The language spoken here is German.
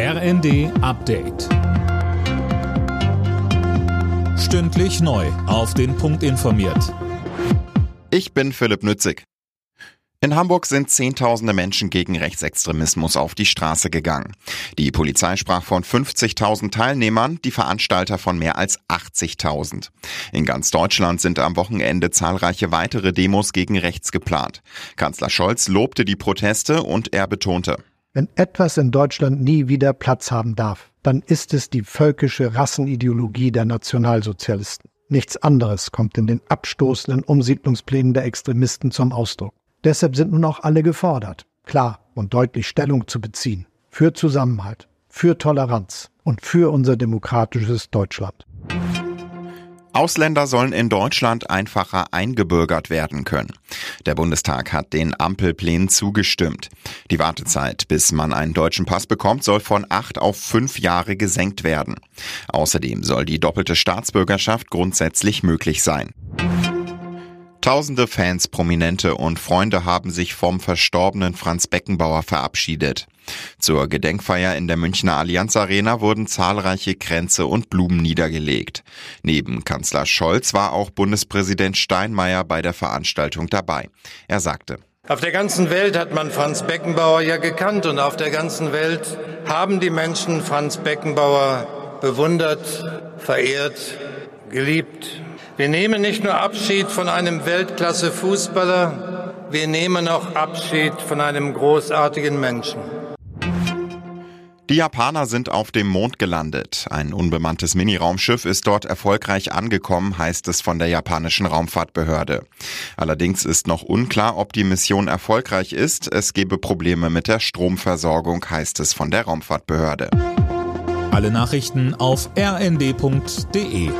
RND Update. Stündlich neu. Auf den Punkt informiert. Ich bin Philipp Nützig. In Hamburg sind Zehntausende Menschen gegen Rechtsextremismus auf die Straße gegangen. Die Polizei sprach von 50.000 Teilnehmern, die Veranstalter von mehr als 80.000. In ganz Deutschland sind am Wochenende zahlreiche weitere Demos gegen rechts geplant. Kanzler Scholz lobte die Proteste und er betonte, wenn etwas in Deutschland nie wieder Platz haben darf, dann ist es die völkische Rassenideologie der Nationalsozialisten. Nichts anderes kommt in den abstoßenden Umsiedlungsplänen der Extremisten zum Ausdruck. Deshalb sind nun auch alle gefordert, klar und deutlich Stellung zu beziehen. Für Zusammenhalt, für Toleranz und für unser demokratisches Deutschland. Ausländer sollen in Deutschland einfacher eingebürgert werden können. Der Bundestag hat den Ampelplänen zugestimmt. Die Wartezeit, bis man einen deutschen Pass bekommt, soll von acht auf fünf Jahre gesenkt werden. Außerdem soll die doppelte Staatsbürgerschaft grundsätzlich möglich sein. Tausende Fans, Prominente und Freunde haben sich vom verstorbenen Franz Beckenbauer verabschiedet. Zur Gedenkfeier in der Münchner Allianz Arena wurden zahlreiche Kränze und Blumen niedergelegt. Neben Kanzler Scholz war auch Bundespräsident Steinmeier bei der Veranstaltung dabei. Er sagte, auf der ganzen Welt hat man Franz Beckenbauer ja gekannt und auf der ganzen Welt haben die Menschen Franz Beckenbauer bewundert, verehrt, geliebt. Wir nehmen nicht nur Abschied von einem Weltklasse-Fußballer, wir nehmen auch Abschied von einem großartigen Menschen. Die Japaner sind auf dem Mond gelandet. Ein unbemanntes Miniraumschiff ist dort erfolgreich angekommen, heißt es von der japanischen Raumfahrtbehörde. Allerdings ist noch unklar, ob die Mission erfolgreich ist. Es gebe Probleme mit der Stromversorgung, heißt es von der Raumfahrtbehörde. Alle Nachrichten auf rnd.de